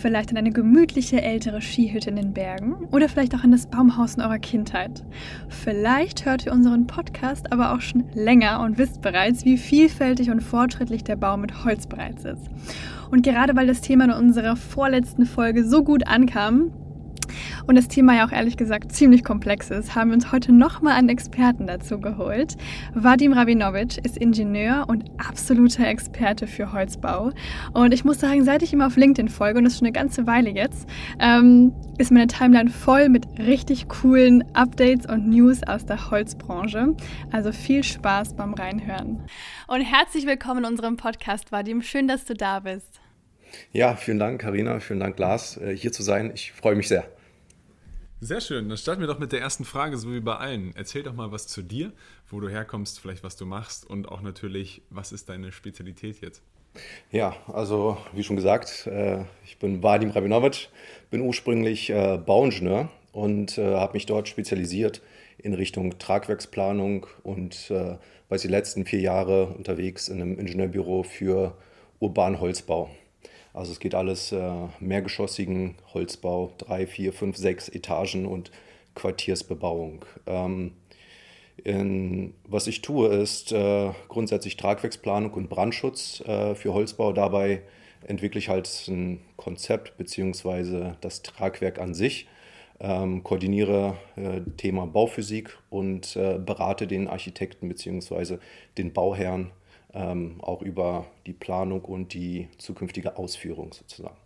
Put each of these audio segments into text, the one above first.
Vielleicht an eine gemütliche ältere Skihütte in den Bergen oder vielleicht auch an das Baumhaus in eurer Kindheit. Vielleicht hört ihr unseren Podcast aber auch schon länger und wisst bereits, wie vielfältig und fortschrittlich der Bau mit Holz bereits ist. Und gerade weil das Thema in unserer vorletzten Folge so gut ankam, und das Thema ja auch ehrlich gesagt ziemlich komplex ist, haben wir uns heute nochmal einen Experten dazu geholt. Vadim Rabinovic ist Ingenieur und absoluter Experte für Holzbau. Und ich muss sagen, seit ich ihm auf LinkedIn folge, und das ist schon eine ganze Weile jetzt, ähm, ist meine Timeline voll mit richtig coolen Updates und News aus der Holzbranche. Also viel Spaß beim Reinhören. Und herzlich willkommen in unserem Podcast, Vadim. Schön, dass du da bist. Ja, vielen Dank, Karina. Vielen Dank, Lars, äh, hier zu sein. Ich freue mich sehr. Sehr schön. Dann starten wir doch mit der ersten Frage, so wie bei allen. Erzähl doch mal was zu dir, wo du herkommst, vielleicht was du machst und auch natürlich, was ist deine Spezialität jetzt? Ja, also wie schon gesagt, äh, ich bin Vadim Rabinovic, bin ursprünglich äh, Bauingenieur und äh, habe mich dort spezialisiert in Richtung Tragwerksplanung und war die letzten vier Jahre unterwegs in einem Ingenieurbüro für urbanen Holzbau. Also es geht alles äh, mehrgeschossigen Holzbau, drei, vier, fünf, sechs Etagen und Quartiersbebauung. Ähm, in, was ich tue, ist äh, grundsätzlich Tragwerksplanung und Brandschutz äh, für Holzbau. Dabei entwickle ich halt ein Konzept bzw. das Tragwerk an sich, ähm, koordiniere äh, Thema Bauphysik und äh, berate den Architekten bzw. den Bauherrn ähm, auch über die Planung und die zukünftige Ausführung sozusagen.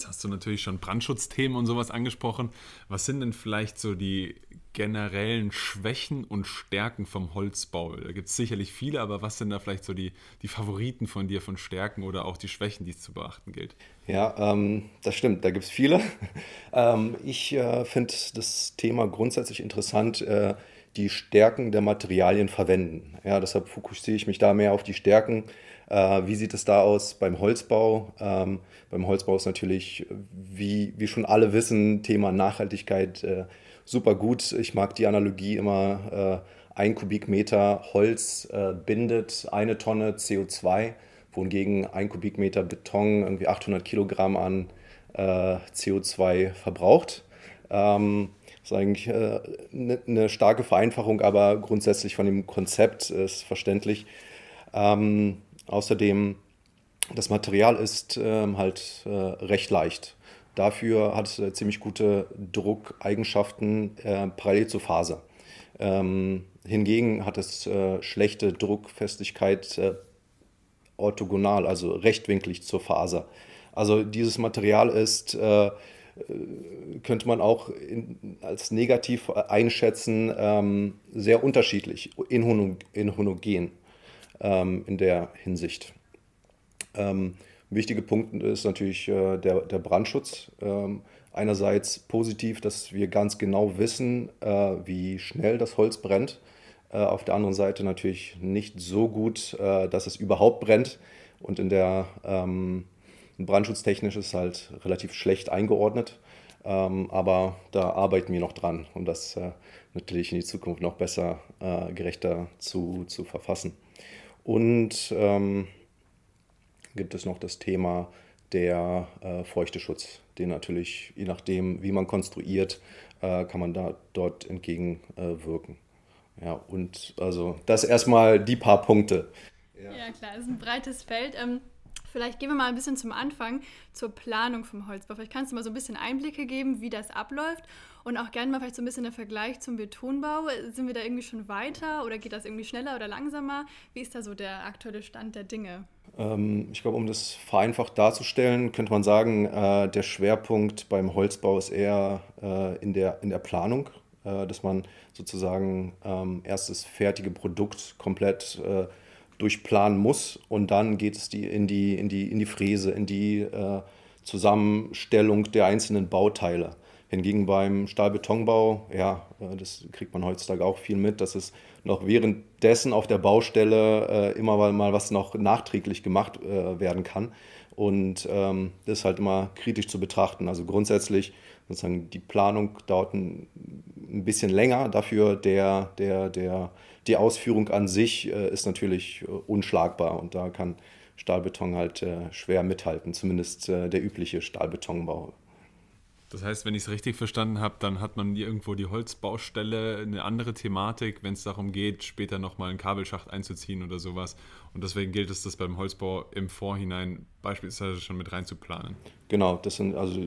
Jetzt hast du natürlich schon Brandschutzthemen und sowas angesprochen. Was sind denn vielleicht so die generellen Schwächen und Stärken vom Holzbau? Da gibt es sicherlich viele, aber was sind da vielleicht so die, die Favoriten von dir von Stärken oder auch die Schwächen, die es zu beachten gilt? Ja, ähm, das stimmt, da gibt es viele. ähm, ich äh, finde das Thema grundsätzlich interessant. Äh, die Stärken der Materialien verwenden. Ja, deshalb fokussiere ich mich da mehr auf die Stärken. Äh, wie sieht es da aus beim Holzbau? Ähm, beim Holzbau ist natürlich, wie, wie schon alle wissen, Thema Nachhaltigkeit äh, super gut. Ich mag die Analogie immer, äh, ein Kubikmeter Holz äh, bindet eine Tonne CO2, wohingegen ein Kubikmeter Beton irgendwie 800 Kilogramm an äh, CO2 verbraucht. Ähm, das ist eigentlich äh, eine, eine starke Vereinfachung, aber grundsätzlich von dem Konzept ist verständlich. Ähm, außerdem, das Material ist ähm, halt äh, recht leicht. Dafür hat es äh, ziemlich gute Druckeigenschaften äh, parallel zur Faser. Ähm, hingegen hat es äh, schlechte Druckfestigkeit äh, orthogonal, also rechtwinklig zur Faser. Also dieses Material ist äh, könnte man auch in, als negativ einschätzen, ähm, sehr unterschiedlich, inhomogen ähm, in der Hinsicht. Ähm, wichtige Punkt ist natürlich äh, der, der Brandschutz. Ähm, einerseits positiv, dass wir ganz genau wissen, äh, wie schnell das Holz brennt. Äh, auf der anderen Seite natürlich nicht so gut, äh, dass es überhaupt brennt. Und in der ähm, Brandschutztechnisch ist halt relativ schlecht eingeordnet. Ähm, aber da arbeiten wir noch dran, um das äh, natürlich in die Zukunft noch besser, äh, gerechter zu, zu verfassen. Und ähm, gibt es noch das Thema der äh, Feuchteschutz, den natürlich, je nachdem, wie man konstruiert, äh, kann man da dort entgegenwirken. ja, und also das erstmal die paar Punkte. Ja, ja klar, ist ein breites Feld. Ähm Vielleicht gehen wir mal ein bisschen zum Anfang zur Planung vom Holzbau. Vielleicht kannst du mal so ein bisschen Einblicke geben, wie das abläuft und auch gerne mal vielleicht so ein bisschen der Vergleich zum Betonbau. Sind wir da irgendwie schon weiter oder geht das irgendwie schneller oder langsamer? Wie ist da so der aktuelle Stand der Dinge? Ähm, ich glaube, um das vereinfacht darzustellen, könnte man sagen, äh, der Schwerpunkt beim Holzbau ist eher äh, in, der, in der Planung, äh, dass man sozusagen ähm, erst das fertige Produkt komplett äh, durchplanen muss. Und dann geht es die, in, die, in, die, in die Fräse, in die äh, Zusammenstellung der einzelnen Bauteile. Hingegen beim Stahlbetonbau, ja, äh, das kriegt man heutzutage auch viel mit, dass es noch währenddessen auf der Baustelle äh, immer mal was noch nachträglich gemacht äh, werden kann. Und ähm, das ist halt immer kritisch zu betrachten. Also grundsätzlich sozusagen die Planung dauert ein, ein bisschen länger. Dafür der, der, der, die Ausführung an sich äh, ist natürlich äh, unschlagbar und da kann Stahlbeton halt äh, schwer mithalten, zumindest der übliche Stahlbetonbau. Das heißt, wenn ich es richtig verstanden habe, dann hat man irgendwo die Holzbaustelle, eine andere Thematik, wenn es darum geht, später nochmal einen Kabelschacht einzuziehen oder sowas. Und deswegen gilt es, das beim Holzbau im Vorhinein beispielsweise schon mit reinzuplanen. Genau, das sind also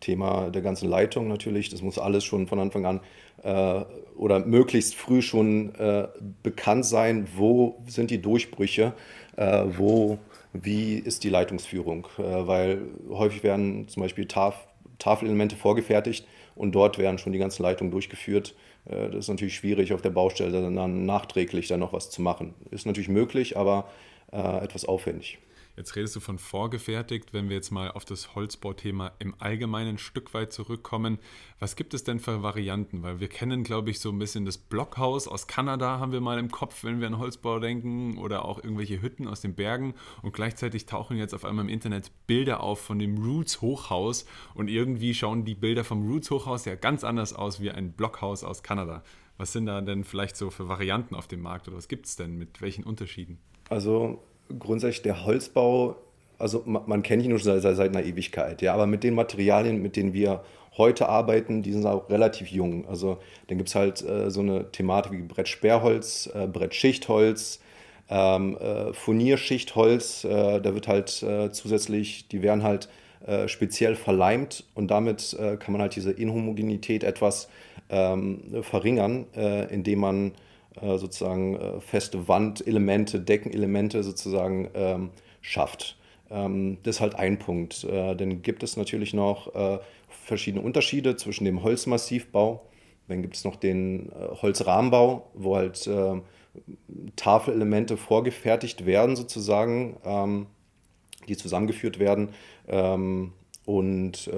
Thema der ganzen Leitung natürlich. Das muss alles schon von Anfang an äh, oder möglichst früh schon äh, bekannt sein, wo sind die Durchbrüche, äh, wo, wie ist die Leitungsführung. Äh, weil häufig werden zum Beispiel Taf Tafelelemente vorgefertigt und dort werden schon die ganzen Leitungen durchgeführt. Äh, das ist natürlich schwierig, auf der Baustelle dann nachträglich dann noch was zu machen. Ist natürlich möglich, aber äh, etwas aufwendig. Jetzt redest du von vorgefertigt. Wenn wir jetzt mal auf das Holzbauthema im Allgemeinen ein Stück weit zurückkommen, was gibt es denn für Varianten? Weil wir kennen, glaube ich, so ein bisschen das Blockhaus aus Kanada haben wir mal im Kopf, wenn wir an Holzbau denken oder auch irgendwelche Hütten aus den Bergen. Und gleichzeitig tauchen jetzt auf einmal im Internet Bilder auf von dem Roots Hochhaus und irgendwie schauen die Bilder vom Roots Hochhaus ja ganz anders aus wie ein Blockhaus aus Kanada. Was sind da denn vielleicht so für Varianten auf dem Markt oder was gibt es denn mit welchen Unterschieden? Also grundsätzlich der Holzbau, also man, man kennt ihn schon seit, seit, einer Ewigkeit, ja, aber mit den Materialien, mit denen wir heute arbeiten, die sind auch relativ jung. Also dann gibt es halt äh, so eine Thematik wie Brettsperrholz, äh, Brettschichtholz, ähm, äh, Furnierschichtholz, äh, da wird halt äh, zusätzlich, die werden halt äh, speziell verleimt und damit äh, kann man halt diese Inhomogenität etwas ähm, verringern, indem man äh, sozusagen äh, feste Wandelemente, Deckenelemente sozusagen ähm, schafft. Ähm, das ist halt ein Punkt. Äh, dann gibt es natürlich noch äh, verschiedene Unterschiede zwischen dem Holzmassivbau. Dann gibt es noch den äh, Holzrahmenbau, wo halt äh, Tafelelemente vorgefertigt werden, sozusagen, ähm, die zusammengeführt werden. Ähm, und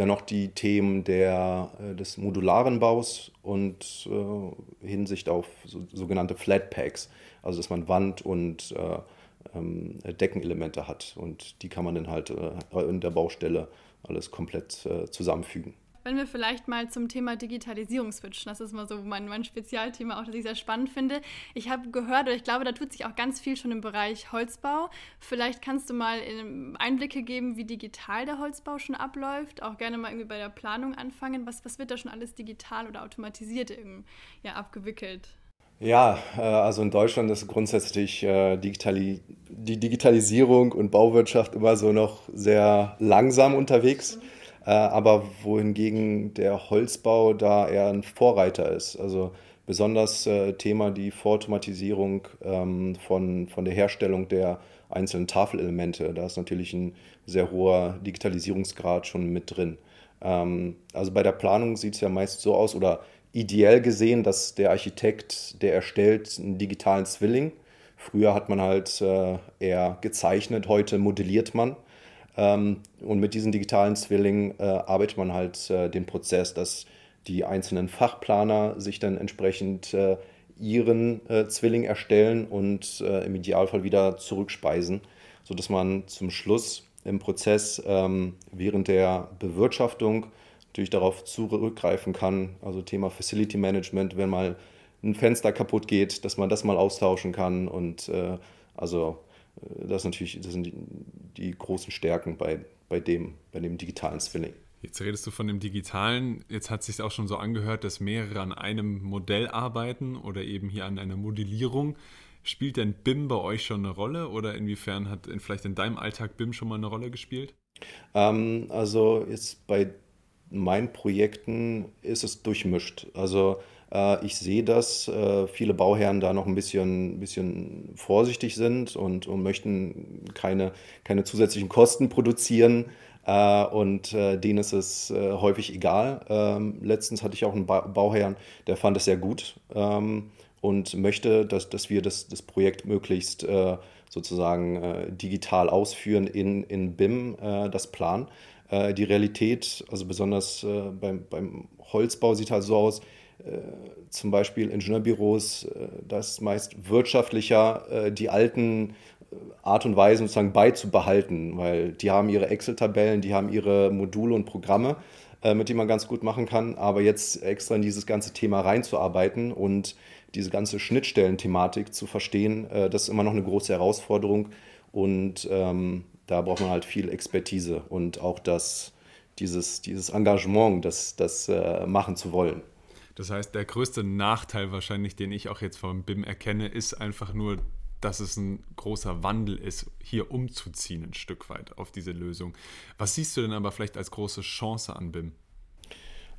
dann noch die Themen der, äh, des modularen Baus und äh, Hinsicht auf so, sogenannte Flatpaks, also dass man Wand- und äh, ähm, Deckenelemente hat und die kann man dann halt äh, in der Baustelle alles komplett äh, zusammenfügen. Wenn wir vielleicht mal zum Thema Digitalisierung switchen, das ist mal so mein, mein Spezialthema, auch das ich sehr spannend finde. Ich habe gehört, oder ich glaube, da tut sich auch ganz viel schon im Bereich Holzbau. Vielleicht kannst du mal Einblicke geben, wie digital der Holzbau schon abläuft. Auch gerne mal irgendwie bei der Planung anfangen. Was, was wird da schon alles digital oder automatisiert irgendwie, ja, abgewickelt? Ja, äh, also in Deutschland ist grundsätzlich äh, die Digitalisierung und Bauwirtschaft immer so noch sehr langsam unterwegs. Mhm aber wohingegen der Holzbau da eher ein Vorreiter ist. Also besonders äh, Thema die Vorautomatisierung ähm, von, von der Herstellung der einzelnen Tafelelemente. Da ist natürlich ein sehr hoher Digitalisierungsgrad schon mit drin. Ähm, also bei der Planung sieht es ja meist so aus oder ideell gesehen, dass der Architekt, der erstellt einen digitalen Zwilling. Früher hat man halt äh, eher gezeichnet, heute modelliert man. Ähm, und mit diesen digitalen Zwillingen äh, arbeitet man halt äh, den Prozess, dass die einzelnen Fachplaner sich dann entsprechend äh, ihren Zwilling erstellen und im Idealfall wieder zurückspeisen, sodass man zum Schluss im Prozess ähm, während der Bewirtschaftung natürlich darauf zurückgreifen kann. Also Thema Facility Management, wenn mal ein Fenster kaputt geht, dass man das mal austauschen kann und also das, natürlich, das sind die, großen Stärken bei, bei, dem, bei dem digitalen Zwilling. Jetzt redest du von dem Digitalen. Jetzt hat es sich auch schon so angehört, dass mehrere an einem Modell arbeiten oder eben hier an einer Modellierung. Spielt denn BIM bei euch schon eine Rolle oder inwiefern hat vielleicht in deinem Alltag BIM schon mal eine Rolle gespielt? Ähm, also jetzt bei meinen Projekten ist es durchmischt. Also ich sehe, dass äh, viele Bauherren da noch ein bisschen, bisschen vorsichtig sind und, und möchten keine, keine zusätzlichen Kosten produzieren. Äh, und denen ist es häufig egal. Ähm, letztens hatte ich auch einen Bauherrn, der fand es sehr gut ähm, und möchte, dass, dass wir das, das Projekt möglichst sozusagen äh, digital ausführen in, in BIM, äh, das Plan. Äh, die Realität, also besonders äh, beim, beim Holzbau sieht halt so aus, äh, zum Beispiel Ingenieurbüros, da ist es meist wirtschaftlicher, die alten Art und Weisen sozusagen beizubehalten, weil die haben ihre Excel-Tabellen, die haben ihre Module und Programme, mit denen man ganz gut machen kann, aber jetzt extra in dieses ganze Thema reinzuarbeiten und diese ganze Schnittstellenthematik zu verstehen, äh, das ist immer noch eine große Herausforderung und ähm, da braucht man halt viel Expertise und auch das, dieses, dieses Engagement, das, das äh, machen zu wollen. Das heißt, der größte Nachteil wahrscheinlich, den ich auch jetzt vom BIM erkenne, ist einfach nur, dass es ein großer Wandel ist, hier umzuziehen ein Stück weit auf diese Lösung. Was siehst du denn aber vielleicht als große Chance an BIM?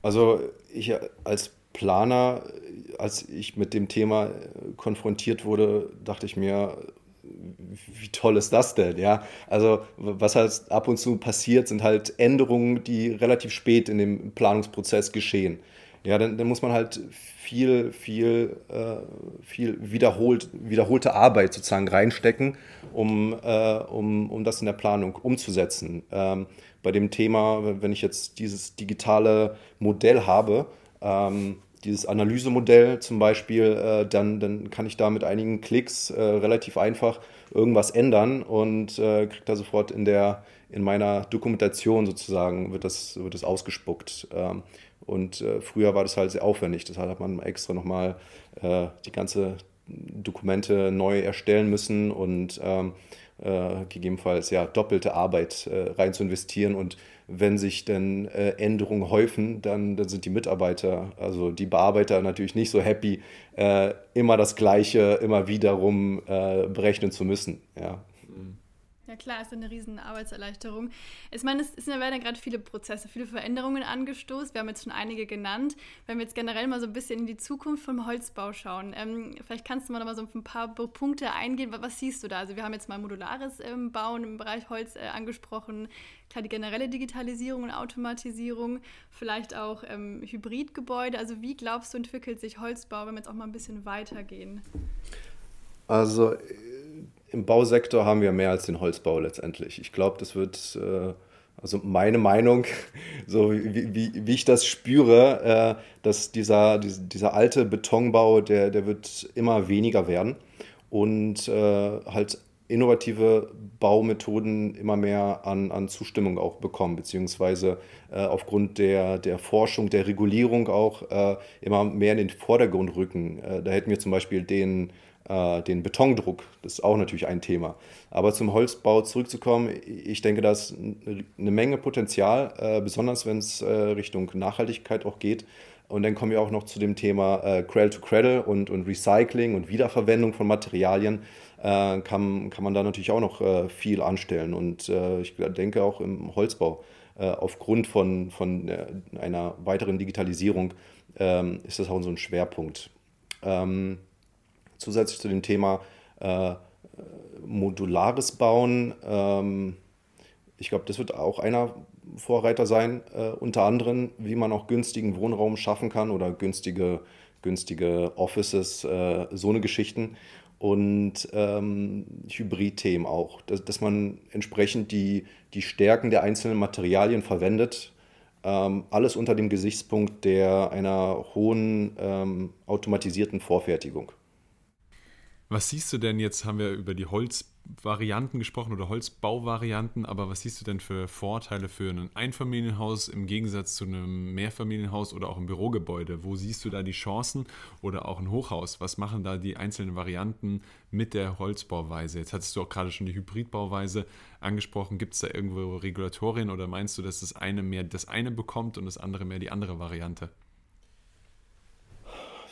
Also ich als Planer, als ich mit dem Thema äh, konfrontiert wurde, dachte ich mir, wie toll ist das denn? Ja, also was halt ab und zu passiert, sind halt Änderungen, die relativ spät in dem Planungsprozess geschehen. Ja, dann, dann muss man halt viel, viel, äh, viel wiederholt, wiederholte Arbeit sozusagen reinstecken, um, äh, um, um das in der Planung umzusetzen. Ähm, bei dem Thema, wenn ich jetzt dieses digitale Modell habe, ähm, dieses Analysemodell zum Beispiel, äh, dann, dann kann ich da mit einigen Klicks äh, relativ einfach irgendwas ändern und äh, kriege da sofort in, der, in meiner Dokumentation sozusagen, wird das, wird das ausgespuckt. Ähm, und äh, früher war das halt sehr aufwendig, deshalb hat man extra nochmal äh, die ganze Dokumente neu erstellen müssen und ähm, äh, gegebenenfalls ja doppelte Arbeit äh, rein zu investieren. Und wenn sich dann äh, Änderungen häufen, dann, dann sind die Mitarbeiter, also die Bearbeiter natürlich nicht so happy, äh, immer das Gleiche immer wiederum äh, berechnen zu müssen. Ja. Ja klar, ist eine riesen Arbeitserleichterung. Ich meine, es, werden ja gerade viele Prozesse, viele Veränderungen angestoßen. Wir haben jetzt schon einige genannt. Wenn wir jetzt generell mal so ein bisschen in die Zukunft vom Holzbau schauen, ähm, vielleicht kannst du mal noch mal so ein paar Punkte eingehen. Was, was, siehst du da? Also wir haben jetzt mal modulares ähm, Bauen im Bereich Holz äh, angesprochen. Klar, die generelle Digitalisierung und Automatisierung, vielleicht auch ähm, Hybridgebäude. Also wie glaubst du, entwickelt sich Holzbau, wenn wir jetzt auch mal ein bisschen weitergehen? Also im Bausektor haben wir mehr als den Holzbau letztendlich. Ich glaube, das wird, äh, also meine Meinung, so wie, wie, wie ich das spüre, äh, dass dieser, dieser alte Betonbau, der, der wird immer weniger werden und äh, halt innovative Baumethoden immer mehr an, an Zustimmung auch bekommen, beziehungsweise äh, aufgrund der, der Forschung, der Regulierung auch äh, immer mehr in den Vordergrund rücken. Äh, da hätten wir zum Beispiel den den Betondruck. Das ist auch natürlich ein Thema. Aber zum Holzbau zurückzukommen, ich denke, da ist eine Menge Potenzial, äh, besonders wenn es äh, Richtung Nachhaltigkeit auch geht. Und dann kommen wir auch noch zu dem Thema äh, Cradle to Cradle und, und Recycling und Wiederverwendung von Materialien. Äh, kann, kann man da natürlich auch noch äh, viel anstellen. Und äh, ich denke auch im Holzbau, äh, aufgrund von, von äh, einer weiteren Digitalisierung, ähm, ist das auch so ein Schwerpunkt. Ähm, zusätzlich zu dem Thema äh, modulares Bauen. Ähm, ich glaube, das wird auch einer Vorreiter sein, äh, unter anderem, wie man auch günstigen Wohnraum schaffen kann oder günstige, günstige Offices, äh, so eine Geschichten. Und ähm, Hybrid-Themen auch, dass, dass man entsprechend die, die Stärken der einzelnen Materialien verwendet. Ähm, alles unter dem Gesichtspunkt der einer hohen ähm, automatisierten Vorfertigung. Was siehst du denn jetzt, haben wir über die Holzvarianten gesprochen oder Holzbauvarianten, aber was siehst du denn für Vorteile für ein Einfamilienhaus im Gegensatz zu einem Mehrfamilienhaus oder auch ein Bürogebäude? Wo siehst du da die Chancen oder auch ein Hochhaus? Was machen da die einzelnen Varianten mit der Holzbauweise? Jetzt hattest du auch gerade schon die Hybridbauweise angesprochen. Gibt es da irgendwo Regulatorien oder meinst du, dass das eine mehr das eine bekommt und das andere mehr die andere Variante?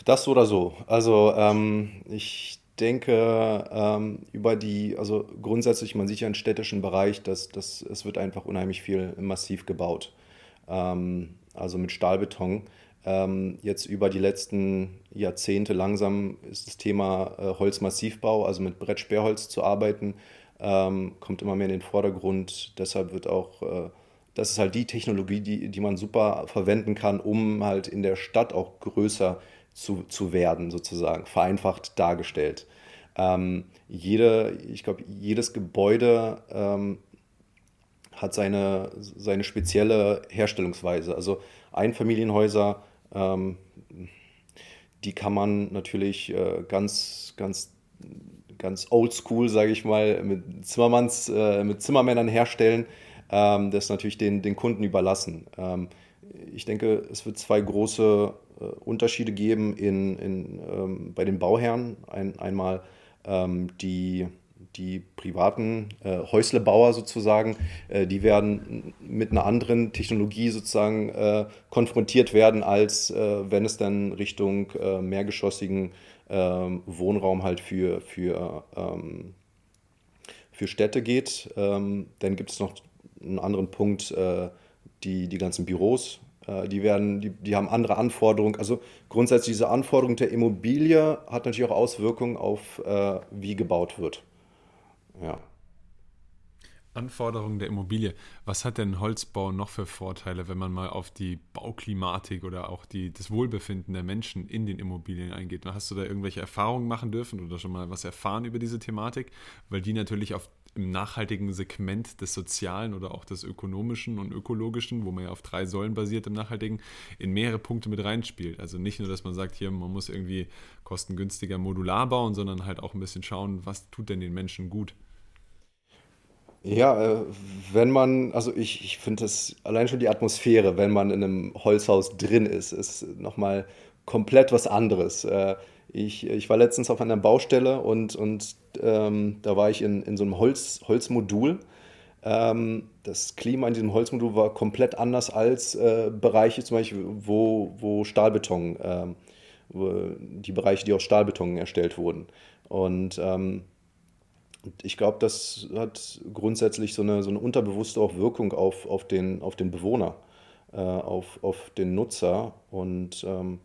Das oder so. Also ähm, ich denke, ähm, über die, also grundsätzlich, man sieht ja im städtischen Bereich, dass, dass es wird einfach unheimlich viel massiv gebaut. Ähm, also mit Stahlbeton. Ähm, jetzt über die letzten Jahrzehnte langsam ist das Thema äh, Holzmassivbau, also mit Brettsperrholz zu arbeiten, ähm, kommt immer mehr in den Vordergrund. Deshalb wird auch, äh, das ist halt die Technologie, die, die man super verwenden kann, um halt in der Stadt auch größer zu, zu werden, sozusagen, vereinfacht dargestellt. Ähm, jede, ich glaube, jedes Gebäude ähm, hat seine, seine spezielle Herstellungsweise. Also Einfamilienhäuser, ähm, die kann man natürlich äh, ganz, ganz, ganz oldschool, sage ich mal, mit, Zimmermanns, äh, mit Zimmermännern herstellen. Ähm, das ist natürlich den, den Kunden überlassen. Ich denke, es wird zwei große äh, Unterschiede geben in, in, ähm, bei den Bauherren. Ein, einmal ähm, die die privaten äh, Häuslebauer sozusagen, äh, die werden mit einer anderen Technologie sozusagen äh, konfrontiert werden, als äh, wenn es dann Richtung äh, mehrgeschossigen ähm, Wohnraum halt für, für, ähm, für Städte geht. Ähm, dann gibt es noch einen anderen Punkt, die, die ganzen Büros. Die, werden, die, die haben andere Anforderungen. Also grundsätzlich diese Anforderung der Immobilie hat natürlich auch Auswirkungen auf, wie gebaut wird. Ja. Anforderungen der Immobilie. Was hat denn Holzbau noch für Vorteile, wenn man mal auf die Bauklimatik oder auch die, das Wohlbefinden der Menschen in den Immobilien eingeht? Hast du da irgendwelche Erfahrungen machen dürfen oder schon mal was erfahren über diese Thematik? Weil die natürlich auf im nachhaltigen Segment des Sozialen oder auch des Ökonomischen und Ökologischen, wo man ja auf drei Säulen basiert im Nachhaltigen, in mehrere Punkte mit reinspielt. Also nicht nur, dass man sagt, hier, man muss irgendwie kostengünstiger modular bauen, sondern halt auch ein bisschen schauen, was tut denn den Menschen gut. Ja, äh, wenn man, also ich, ich finde das allein schon die Atmosphäre, wenn man in einem Holzhaus drin ist, ist nochmal komplett was anderes. Äh, ich, ich war letztens auf einer Baustelle und, und ähm, da war ich in, in so einem Holz, Holzmodul. Ähm, das Klima in diesem Holzmodul war komplett anders als äh, Bereiche zum Beispiel, wo, wo Stahlbeton, ähm, die Bereiche, die aus Stahlbeton erstellt wurden. Und ähm, ich glaube, das hat grundsätzlich so eine, so eine unterbewusste auch Wirkung auf, auf, den, auf den Bewohner, äh, auf, auf den Nutzer und ähm,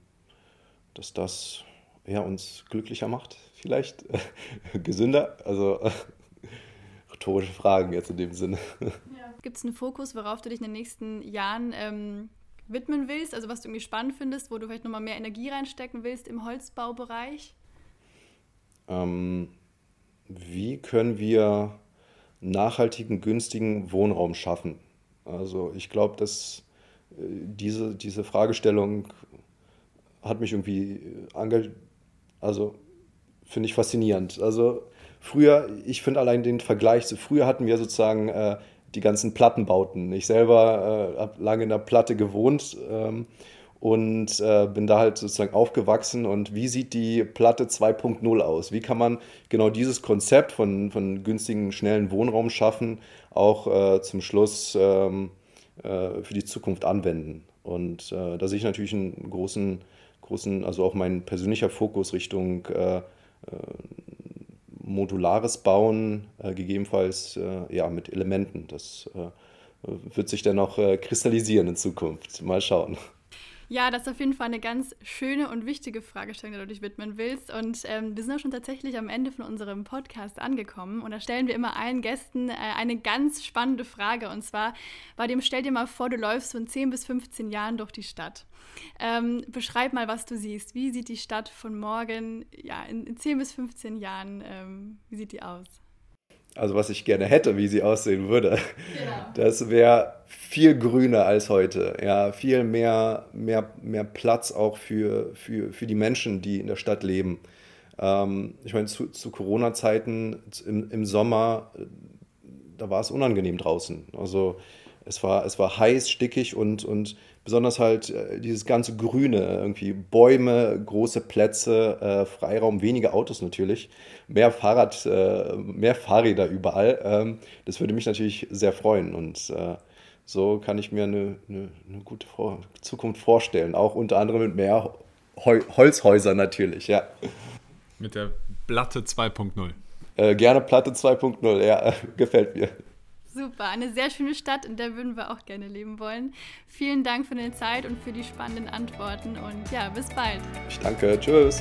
dass das ja, uns glücklicher macht, vielleicht gesünder. Also rhetorische Fragen jetzt in dem Sinne. Ja. Gibt es einen Fokus, worauf du dich in den nächsten Jahren ähm, widmen willst? Also was du irgendwie spannend findest, wo du vielleicht nochmal mehr Energie reinstecken willst im Holzbaubereich? Ähm, wie können wir nachhaltigen, günstigen Wohnraum schaffen? Also ich glaube, dass äh, diese, diese Fragestellung hat mich irgendwie engagiert, also finde ich faszinierend. Also früher, ich finde allein den Vergleich, so früher hatten wir sozusagen äh, die ganzen Plattenbauten. Ich selber äh, habe lange in der Platte gewohnt ähm, und äh, bin da halt sozusagen aufgewachsen. Und wie sieht die Platte 2.0 aus? Wie kann man genau dieses Konzept von, von günstigen, schnellen Wohnraum schaffen, auch äh, zum Schluss ähm, äh, für die Zukunft anwenden? Und äh, da sehe ich natürlich einen großen, großen, also auch mein persönlicher Fokus Richtung äh, modulares Bauen, gegebenenfalls ja, mit Elementen. Das wird sich dann auch kristallisieren in Zukunft. Mal schauen. Ja, das ist auf jeden Fall eine ganz schöne und wichtige Fragestellung, der du dich widmen willst. Und ähm, wir sind auch schon tatsächlich am Ende von unserem Podcast angekommen. Und da stellen wir immer allen Gästen äh, eine ganz spannende Frage. Und zwar bei dem, stell dir mal vor, du läufst von 10 bis 15 Jahren durch die Stadt. Ähm, beschreib mal, was du siehst. Wie sieht die Stadt von morgen, ja, in, in 10 bis 15 Jahren, ähm, wie sieht die aus? Also was ich gerne hätte, wie sie aussehen würde. Ja. Das wäre viel grüner als heute. Ja, viel mehr, mehr, mehr Platz auch für, für, für die Menschen, die in der Stadt leben. Ähm, ich meine, zu, zu Corona-Zeiten im, im Sommer, da war es unangenehm draußen. Also es war, es war heiß, stickig und, und besonders halt äh, dieses ganze Grüne, irgendwie Bäume, große Plätze, äh, Freiraum, wenige Autos natürlich, mehr Fahrrad, äh, mehr Fahrräder überall. Ähm, das würde mich natürlich sehr freuen und äh, so kann ich mir eine, eine, eine gute Vor Zukunft vorstellen, auch unter anderem mit mehr Hol Holzhäusern natürlich, ja. Mit der Platte 2.0. Äh, gerne Platte 2.0, ja, gefällt mir. Super, eine sehr schöne Stadt, in der würden wir auch gerne leben wollen. Vielen Dank für deine Zeit und für die spannenden Antworten und ja, bis bald. Ich danke, tschüss.